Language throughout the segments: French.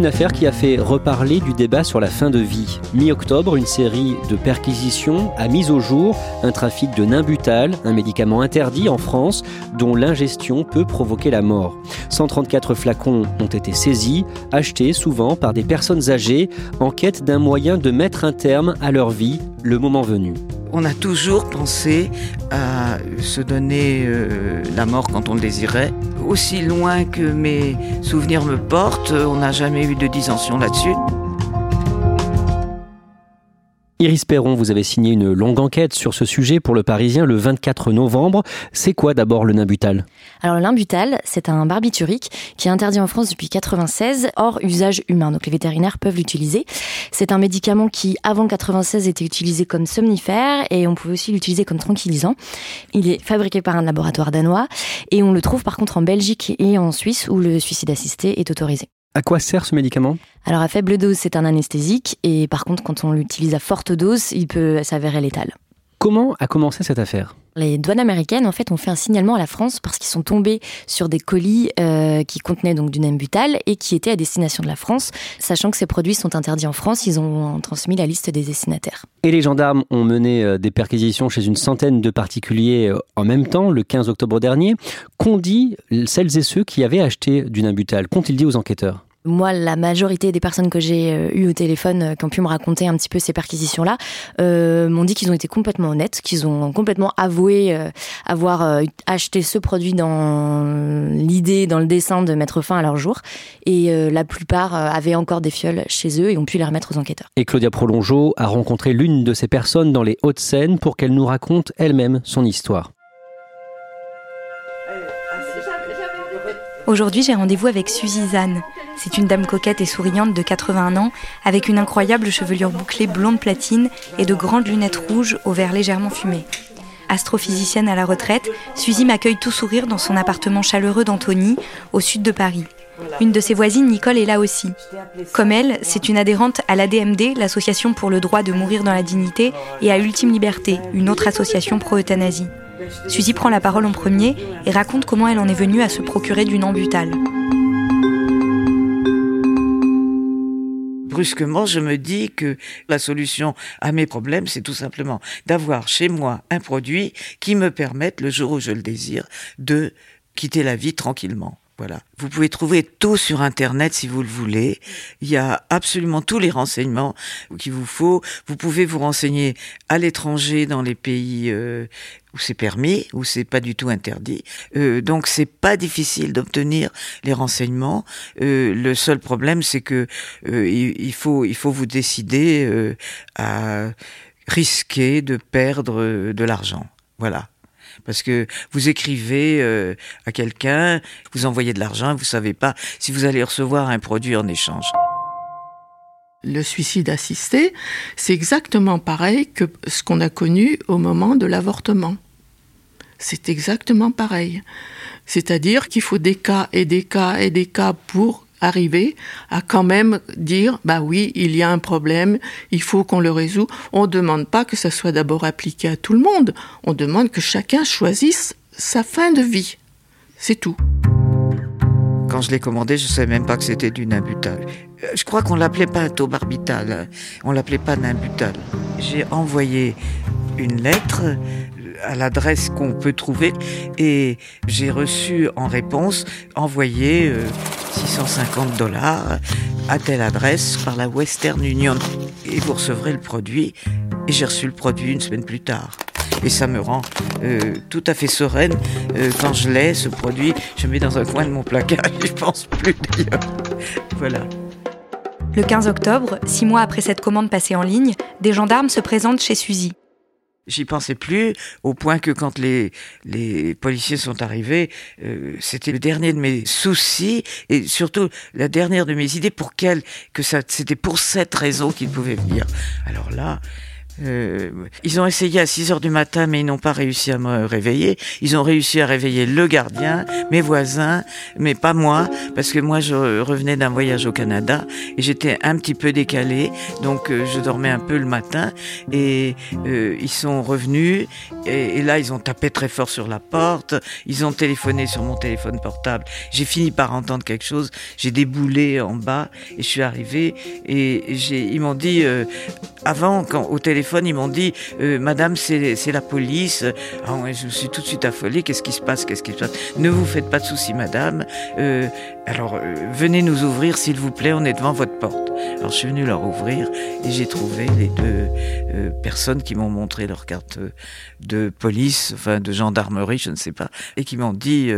Une affaire qui a fait reparler du débat sur la fin de vie. Mi-octobre, une série de perquisitions a mis au jour un trafic de Nimbutal, un médicament interdit en France dont l'ingestion peut provoquer la mort. 134 flacons ont été saisis, achetés souvent par des personnes âgées en quête d'un moyen de mettre un terme à leur vie le moment venu on a toujours pensé à se donner euh, la mort quand on le désirait. Aussi loin que mes souvenirs me portent, on n'a jamais eu de dissension là-dessus. Iris Perron, vous avez signé une longue enquête sur ce sujet pour le Parisien le 24 novembre. C'est quoi d'abord le nimbutal Alors le nimbutal, c'est un barbiturique qui est interdit en France depuis 96 hors usage humain. Donc les vétérinaires peuvent l'utiliser. C'est un médicament qui avant 96 était utilisé comme somnifère et on pouvait aussi l'utiliser comme tranquillisant. Il est fabriqué par un laboratoire danois et on le trouve par contre en Belgique et en Suisse où le suicide assisté est autorisé. À quoi sert ce médicament? Alors à faible dose, c'est un anesthésique et par contre quand on l'utilise à forte dose, il peut s'avérer létal. Comment a commencé cette affaire? Les douanes américaines, en fait, ont fait un signalement à la France parce qu'ils sont tombés sur des colis euh, qui contenaient donc du Nembutal et qui étaient à destination de la France. Sachant que ces produits sont interdits en France, ils ont transmis la liste des destinataires. Et les gendarmes ont mené euh, des perquisitions chez une centaine de particuliers euh, en même temps, le 15 octobre dernier. Qu'ont dit celles et ceux qui avaient acheté du Nembutal Qu'ont-ils dit aux enquêteurs? Moi, la majorité des personnes que j'ai euh, eues au téléphone, euh, qui ont pu me raconter un petit peu ces perquisitions-là, euh, m'ont dit qu'ils ont été complètement honnêtes, qu'ils ont complètement avoué avoir acheté ce produit dans l'idée, dans le dessin de mettre fin à leur jour. Et la plupart avaient encore des fioles chez eux et ont pu les remettre aux enquêteurs. Et Claudia Prolongeau a rencontré l'une de ces personnes dans les Hauts-de-Seine pour qu'elle nous raconte elle-même son histoire. Aujourd'hui, j'ai rendez-vous avec Suzy Zane. C'est une dame coquette et souriante de 81 ans, avec une incroyable chevelure bouclée blonde platine et de grandes lunettes rouges au verre légèrement fumé. Astrophysicienne à la retraite, Suzy m'accueille tout sourire dans son appartement chaleureux d'Antony, au sud de Paris. Une de ses voisines, Nicole, est là aussi. Comme elle, c'est une adhérente à l'ADMD, l'Association pour le droit de mourir dans la dignité, et à Ultime Liberté, une autre association pro-euthanasie. Suzy prend la parole en premier et raconte comment elle en est venue à se procurer du Nambutal. Brusquement, je me dis que la solution à mes problèmes, c'est tout simplement d'avoir chez moi un produit qui me permette, le jour où je le désire, de quitter la vie tranquillement. Voilà. Vous pouvez trouver tout sur Internet si vous le voulez. Il y a absolument tous les renseignements qu'il vous faut. Vous pouvez vous renseigner à l'étranger dans les pays euh, où c'est permis, où c'est pas du tout interdit. Euh, donc c'est pas difficile d'obtenir les renseignements. Euh, le seul problème, c'est que euh, il, faut il faut vous décider à risquer de perdre de l'argent. Voilà. Parce que vous écrivez euh, à quelqu'un, vous envoyez de l'argent, vous savez pas si vous allez recevoir un produit en échange. Le suicide assisté, c'est exactement pareil que ce qu'on a connu au moment de l'avortement. C'est exactement pareil. C'est-à-dire qu'il faut des cas et des cas et des cas pour arriver à quand même dire bah oui, il y a un problème, il faut qu'on le résout. On ne demande pas que ça soit d'abord appliqué à tout le monde, on demande que chacun choisisse sa fin de vie. C'est tout. Quand je l'ai commandé, je ne savais même pas que c'était du Nimbutal. Euh, je crois qu'on l'appelait pas tobarbital, on l'appelait pas Nimbutal. J'ai envoyé une lettre à l'adresse qu'on peut trouver et j'ai reçu en réponse envoyé 650 euh, dollars à telle adresse par la Western Union et vous recevrez le produit et j'ai reçu le produit une semaine plus tard. et ça me rend euh, tout à fait sereine euh, quand je l'ai, ce produit. Je le mets dans un coin de mon placard, je pense plus d'ailleurs. Voilà. Le 15 octobre, six mois après cette commande passée en ligne, des gendarmes se présentent chez Suzy. J'y pensais plus, au point que quand les, les policiers sont arrivés, euh, c'était le dernier de mes soucis et surtout la dernière de mes idées pour quelle que c'était pour cette raison qu'ils pouvaient venir. Alors là, euh, ils ont essayé à 6 heures du matin, mais ils n'ont pas réussi à me réveiller. Ils ont réussi à réveiller le gardien, mes voisins, mais pas moi, parce que moi, je revenais d'un voyage au Canada et j'étais un petit peu décalé, donc euh, je dormais un peu le matin. Et euh, ils sont revenus, et, là, ils ont tapé très fort sur la porte. Ils ont téléphoné sur mon téléphone portable. J'ai fini par entendre quelque chose. J'ai déboulé en bas et je suis arrivé et ils m'ont dit avant, au téléphone ils m'ont dit euh, Madame, c'est la police. Ah je me suis tout de suite affolée. Qu'est-ce qui se passe? Qu'est-ce qui se passe? Ne vous faites pas de soucis, Madame. Euh, alors, euh, venez nous ouvrir, s'il vous plaît. On est devant votre porte. Alors, je suis venu leur ouvrir et j'ai trouvé les deux personnes qui m'ont montré leur carte de police, enfin de gendarmerie, je ne sais pas, et qui m'ont dit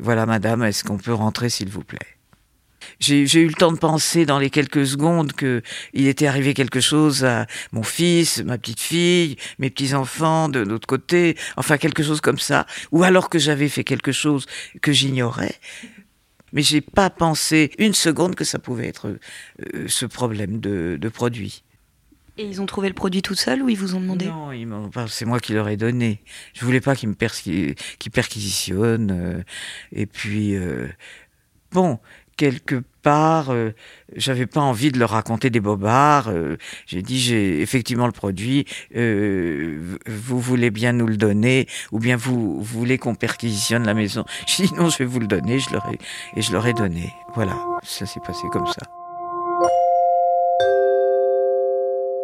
Voilà, Madame, est-ce qu'on peut rentrer, s'il vous plaît? J'ai eu le temps de penser dans les quelques secondes que il était arrivé quelque chose à mon fils, ma petite fille, mes petits enfants de l'autre côté, enfin quelque chose comme ça, ou alors que j'avais fait quelque chose que j'ignorais. Mais j'ai pas pensé une seconde que ça pouvait être euh, ce problème de, de, produit. Et ils ont trouvé le produit tout seul ou ils vous ont demandé? Non, c'est moi qui leur ai donné. Je voulais pas qu'ils me perquisitionnent. Euh, et puis, euh, bon, quelque part, euh, j'avais pas envie de leur raconter des bobards. Euh, j'ai dit, j'ai effectivement le produit. Euh, vous voulez bien nous le donner, ou bien vous, voulez qu'on perquisitionne la maison? J'ai dit non, je vais vous le donner. Je leur ai, et je leur ai donné. Voilà, ça s'est passé comme ça.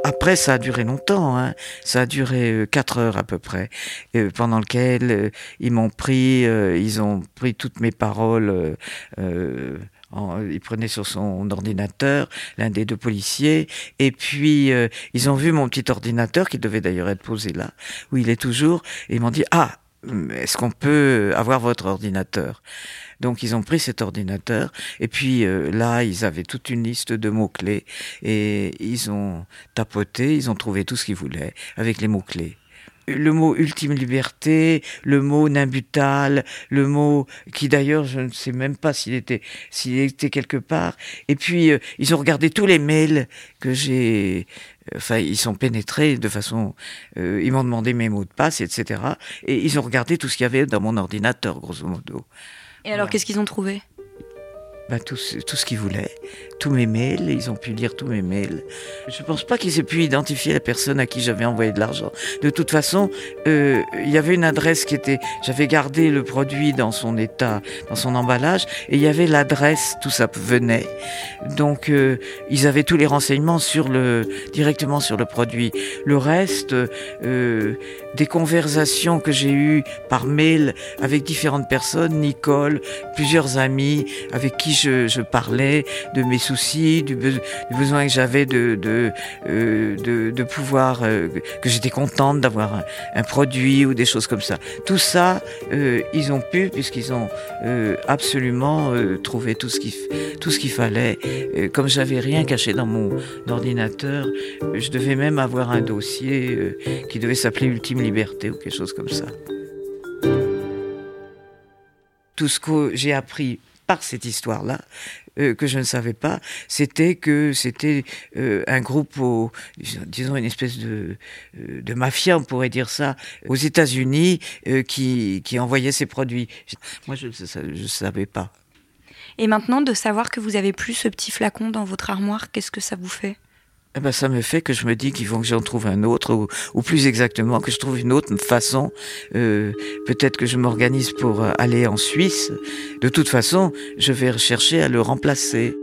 Après, ça a duré longtemps, hein. ça a duré quatre heures à peu près, pendant lequel ils m'ont pris, ils ont pris toutes mes paroles il prenait sur son ordinateur l'un des deux policiers, et puis euh, ils ont vu mon petit ordinateur qui devait d'ailleurs être posé là, où il est toujours, et ils m'ont dit ah est-ce qu'on peut avoir votre ordinateur? Donc ils ont pris cet ordinateur et puis euh, là ils avaient toute une liste de mots clés et ils ont tapoté, ils ont trouvé tout ce qu'ils voulaient avec les mots clés le mot ultime liberté, le mot nimbutal, le mot qui d'ailleurs je ne sais même pas s'il était s'il était quelque part. Et puis euh, ils ont regardé tous les mails que j'ai. Enfin, ils sont pénétrés de façon. Euh, ils m'ont demandé mes mots de passe, etc. Et ils ont regardé tout ce qu'il y avait dans mon ordinateur, grosso modo. Et alors, qu'est-ce qu'ils ont trouvé? Bah, tout, tout, ce qu'ils voulaient, tous mes mails, ils ont pu lire tous mes mails. Je pense pas qu'ils aient pu identifier la personne à qui j'avais envoyé de l'argent. De toute façon, euh, il y avait une adresse qui était, j'avais gardé le produit dans son état, dans son emballage, et il y avait l'adresse, tout ça venait. Donc, euh, ils avaient tous les renseignements sur le, directement sur le produit. Le reste, euh, des conversations que j'ai eues par mail avec différentes personnes, Nicole, plusieurs amis avec qui je, parlais de mes soucis, du, besoin que j'avais de, de, euh, de, pouvoir, euh, que j'étais contente d'avoir un, produit ou des choses comme ça. Tout ça, euh, ils ont pu, puisqu'ils ont absolument trouvé tout ce qu'il tout ce qu'il fallait. comme j'avais rien caché dans mon ordinateur, je devais même avoir un dossier qui devait s'appeler Ultime Liberté ou quelque chose comme ça. Tout ce que j'ai appris par cette histoire-là, euh, que je ne savais pas, c'était que c'était euh, un groupe, disons une espèce de, euh, de mafia, on pourrait dire ça, aux États-Unis, qui, qui envoyait ces produits. Moi, je ne savais pas. Et maintenant, de savoir que vous avez plus ce petit flacon dans votre armoire, qu'est-ce que ça vous fait? Eh ben, ça me fait que je me dis qu'il faut que j'en trouve un autre, ou, plus exactement que je trouve une autre façon. Euh, Peut-être que je m'organise pour euh, aller en Suisse. De toute façon, je vais rechercher à le remplacer.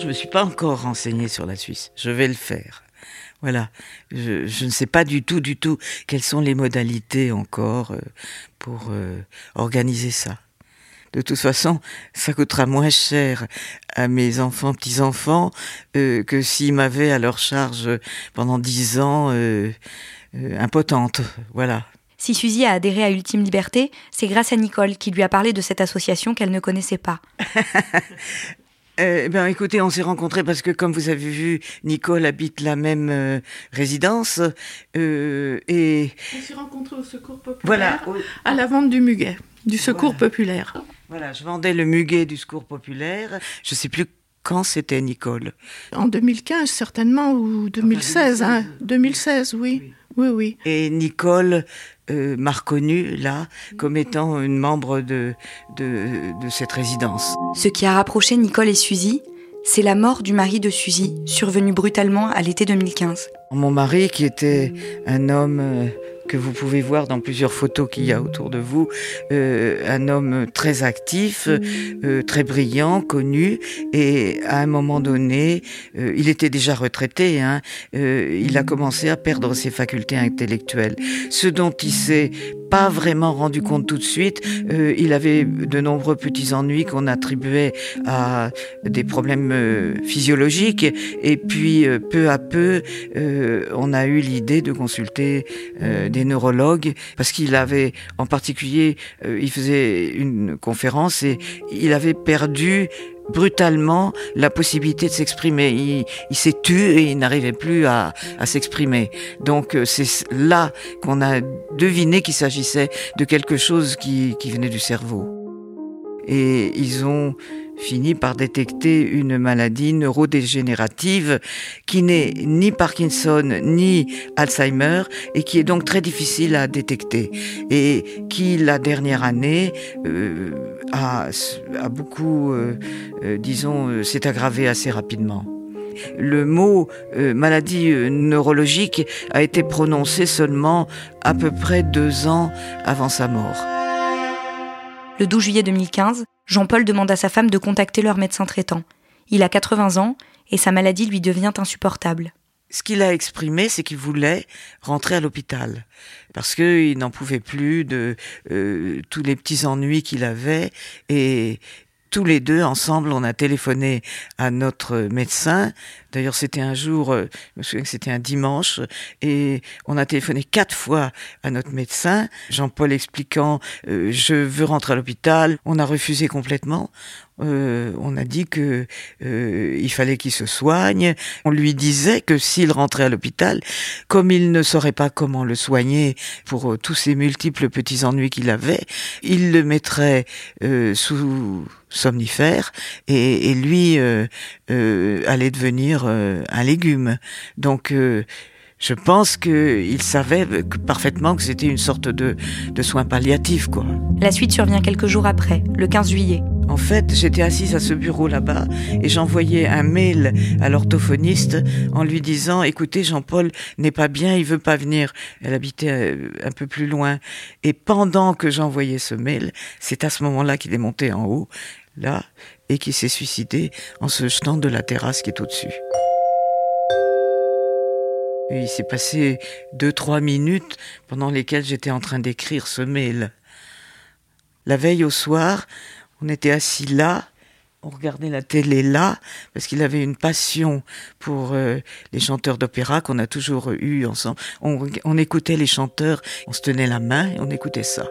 Je me suis pas encore renseigné sur la Suisse. Je vais le faire. Voilà. Je, ne sais pas du tout, du tout quelles sont les modalités encore euh, pour organiser ça. De toute façon, ça coûtera moins cher à mes enfants, petits-enfants, euh, que s'ils m'avaient à leur charge pendant dix ans. Euh, impotente. Voilà. Si Suzy a adhéré à Ultime Liberté, c'est grâce à Nicole qui lui a parlé de cette association qu'elle ne connaissait pas. Eh ben, écoutez, on s'est rencontrés parce que, comme vous avez vu, Nicole habite la même euh, résidence euh, et on s'est rencontrés au Secours populaire, à la vente du muguet, du Secours populaire. Voilà, je vendais le muguet du Secours populaire. Je sais plus quand c'était Nicole. En 2015 certainement ou 2016, 2016, hein, 2016 oui. oui. Oui, Et Nicole euh, m'a reconnue là comme étant une membre de, de, de cette résidence. Ce qui a rapproché Nicole et Suzy, c'est la mort du mari de Suzy, survenue brutalement à l'été 2015. Mon mari, qui était un homme euh, que vous pouvez voir dans plusieurs photos qu'il y a autour de vous, euh, un homme très actif, euh, très brillant, connu, et à un moment donné, euh, il était déjà retraité, hein, il a commencé à perdre ses facultés intellectuelles, ce dont il s'est pas vraiment rendu compte tout de suite. Il avait de nombreux petits ennuis qu'on attribuait à des problèmes physiologiques, et puis peu à peu, on a eu l'idée de consulter des neurologues parce qu'il avait, en particulier, il faisait une conférence et il avait perdu brutalement la possibilité de s'exprimer. Il, s'est tu et il n'arrivait plus à, à s'exprimer. Donc euh, c'est là qu'on a deviné qu'il s'agissait de quelque chose qui, qui venait du cerveau. Et ils ont fini par détecter une maladie neurodégénérative qui n'est ni Parkinson ni Alzheimer et qui est donc très difficile à détecter et qui la dernière année euh, a, a, beaucoup, euh, euh, disons, euh, s'est aggravé assez rapidement. Le mot euh, maladie euh, neurologique a été prononcé seulement à peu près deux ans avant sa mort. Le 12 juillet 2015, Jean-Paul demande à sa femme de contacter leur médecin traitant. Il a 80 ans et sa maladie lui devient insupportable. Ce qu'il a exprimé, c'est qu'il voulait rentrer à l'hôpital parce qu'il n'en pouvait plus de euh, tous les petits ennuis qu'il avait et tous les deux ensemble, on a téléphoné à notre médecin. D'ailleurs, c'était un jour, je me souviens que c'était un dimanche, et on a téléphoné quatre fois à notre médecin, Jean-Paul expliquant euh, je veux rentrer à l'hôpital. On a refusé complètement. Euh, on a dit que euh, il fallait qu'il se soigne. On lui disait que s'il rentrait à l'hôpital, comme il ne saurait pas comment le soigner pour euh, tous ces multiples petits ennuis qu'il avait, il le mettrait euh, sous somnifère et, et lui euh, allait devenir un légume. Donc je pense qu'il savait parfaitement que c'était une sorte de, de soin palliatif, quoi. La suite survient quelques jours après, le 15 juillet. En fait, j'étais assise à ce bureau là-bas et j'envoyais un mail à l'orthophoniste en lui disant "Écoutez, Jean-Paul n'est pas bien, il veut pas venir." Elle habitait un peu plus loin et pendant que j'envoyais ce mail, c'est à ce moment-là qu'il est monté en haut, là, et qu'il s'est suicidé en se jetant de la terrasse qui est au-dessus. Il s'est passé deux, trois minutes pendant lesquelles j'étais en train d'écrire ce mail. La veille au soir, on était assis là, on regardait la télé là, parce qu'il avait une passion pour euh, les chanteurs d'opéra qu'on a toujours eu ensemble. On, écoutait les chanteurs, on se tenait la main et on écoutait ça.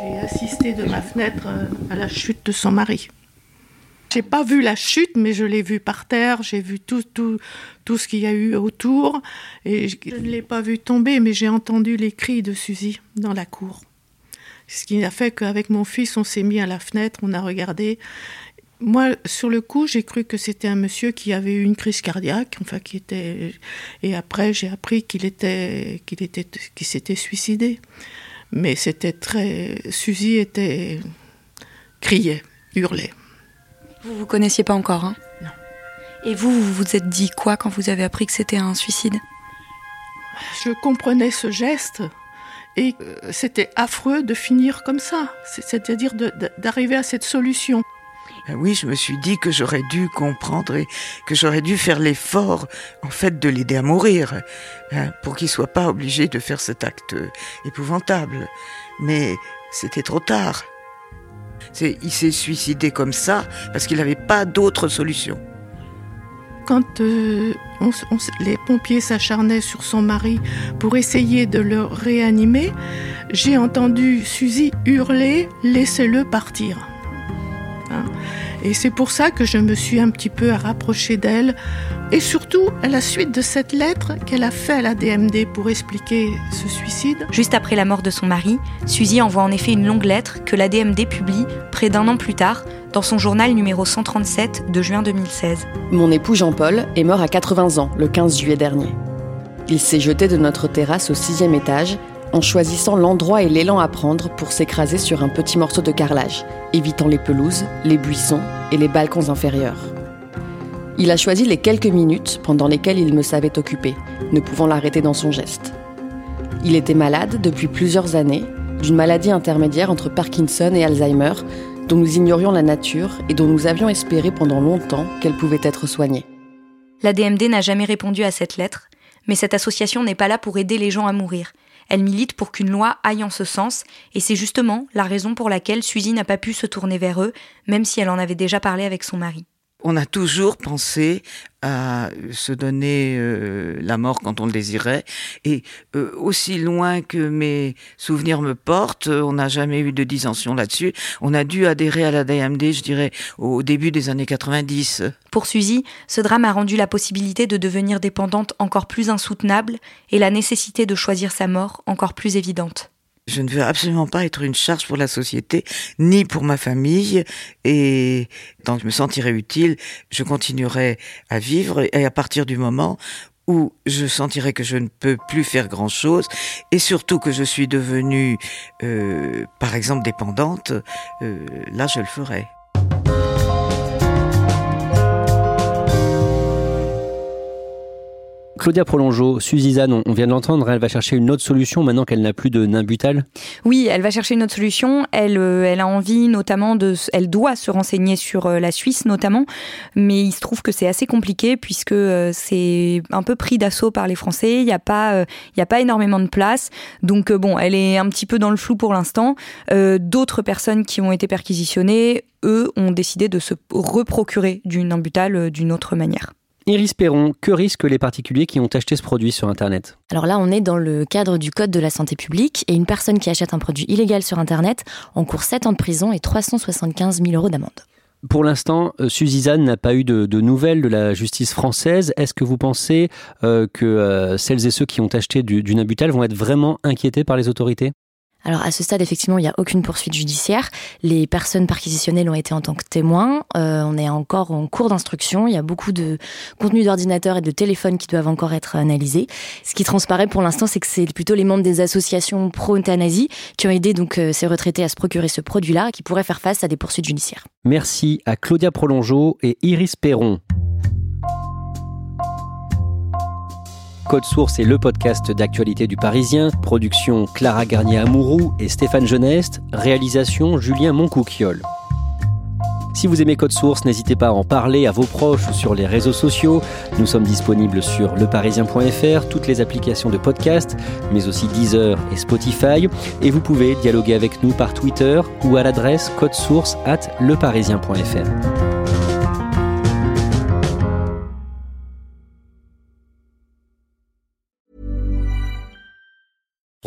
J'ai assisté de ma fenêtre euh, à la chute de son mari. J'ai pas vu la chute, mais je l'ai vu par terre, j'ai vu tout, tout, tout ce qu'il y a eu autour, et je ne l'ai pas vu tomber, mais j'ai entendu les cris de Suzy dans la cour. Ce qui a fait qu'avec mon fils, on s'est mis à la fenêtre, on a regardé. Moi, sur le coup, j'ai cru que c'était un monsieur qui avait eu une crise cardiaque, enfin qui était. Et après, j'ai appris qu'il était, qu'il était, qu'il s'était suicidé. Mais c'était très. Suzy était criait, hurlait. Vous vous connaissiez pas encore, hein? Non. Et vous, vous vous êtes dit quoi quand vous avez appris que c'était un suicide? Je comprenais ce geste et c'était affreux de finir comme ça, c'est-à-dire d'arriver à cette solution. Oui, je me suis dit que j'aurais dû comprendre et que j'aurais dû faire l'effort, en fait, de l'aider à mourir, hein, pour qu'il soit pas obligé de faire cet acte épouvantable. Mais c'était trop tard. Il s'est suicidé comme ça parce qu'il n'avait pas d'autre solution. quand euh, les pompiers s'acharnaient sur son mari pour essayer de le réanimer, j'ai entendu Suzy hurler Laissez-le partir. Hein. Et c'est pour ça que je me suis un petit peu rapprochée d'elle. Et surtout, à la suite de cette lettre qu'elle a fait à la DMD pour expliquer ce suicide. Juste après la mort de son mari, Suzy envoie en effet une longue lettre que la DMD publie près d'un an plus tard dans son journal numéro 137 de juin 2016. Mon époux Jean-Paul est mort à 80 ans le 15 juillet dernier. Il s'est jeté de notre terrasse au sixième étage en choisissant l'endroit et l'élan à prendre pour s'écraser sur un petit morceau de carrelage, évitant les pelouses, les buissons et les balcons inférieurs. Il a choisi les quelques minutes pendant lesquelles il me savait occupé, ne pouvant l'arrêter dans son geste. Il était malade depuis plusieurs années, d'une maladie intermédiaire entre Parkinson et Alzheimer, dont nous ignorions la nature et dont nous avions espéré pendant longtemps qu'elle pouvait être soignée. La DMD n'a jamais répondu à cette lettre, mais cette association n'est pas là pour aider les gens à mourir. Elle milite pour qu'une loi aille en ce sens, et c'est justement la raison pour laquelle Suzy n'a pas pu se tourner vers eux, même si elle en avait déjà parlé avec son mari. On a toujours pensé à se donner euh, la mort quand on le désirait. Et euh, aussi loin que mes souvenirs me portent, on n'a jamais eu de dissension là-dessus. On a dû adhérer à la DMD, je dirais, au début des années 90. Pour Suzy, ce drame a rendu la possibilité de devenir dépendante encore plus insoutenable et la nécessité de choisir sa mort encore plus évidente. Je ne veux absolument pas être une charge pour la société, ni pour ma famille, et tant je me sentirai utile, je continuerai à vivre, et à partir du moment où je sentirai que je ne peux plus faire grand-chose, et surtout que je suis devenue, euh, par exemple, dépendante, euh, là je le ferai. Claudia Prolongeau, Suzanne, on vient de l'entendre, elle va chercher une autre solution maintenant qu'elle n'a plus de nimbutal Oui, elle va chercher une autre solution. Elle, euh, elle a envie notamment de. Elle doit se renseigner sur euh, la Suisse notamment, mais il se trouve que c'est assez compliqué puisque euh, c'est un peu pris d'assaut par les Français. Il n'y a, pas, a pas énormément de place. Donc bon, elle est un petit peu dans le flou pour l'instant. D'autres personnes qui ont été perquisitionnées, eux, ont décidé de se reprocurer du nimbutal d'une autre manière. Iris Perron, que risquent les particuliers qui ont acheté ce produit sur Internet? Alors là, on est dans le cadre du Code de la santé publique et une personne qui achète un produit illégal sur Internet encourt 7 ans de prison et 375 000 euros d'amende. Pour l'instant, euh, Suzanne n'a pas eu de, nouvelles de la justice française. Est-ce que vous pensez euh, que euh, celles et ceux qui ont acheté du, du Nabutal vont être vraiment inquiétés par les autorités? Alors à ce stade, effectivement, il n'y a aucune poursuite judiciaire. Les personnes perquisitionnées ont été en tant que témoins. Euh, on est encore en cours d'instruction. Il y a beaucoup de contenus d'ordinateur et de téléphone qui doivent encore être analysés. Ce qui transparaît pour l'instant, c'est que c'est plutôt les membres des associations pro-euthanasie qui ont aidé euh, ces retraités à se procurer ce produit-là, qui pourraient faire face à des poursuites judiciaires. Merci à Claudia Prolongeau et Iris Perron. Code Source est le podcast d'actualité du Parisien. Production Clara Garnier-Amouroux et Stéphane Geneste. Réalisation Julien Moncouquiole. Si vous aimez Code Source, n'hésitez pas à en parler à vos proches sur les réseaux sociaux. Nous sommes disponibles sur leparisien.fr, toutes les applications de podcast, mais aussi Deezer et Spotify. Et vous pouvez dialoguer avec nous par Twitter ou à l'adresse codesource at leparisien.fr.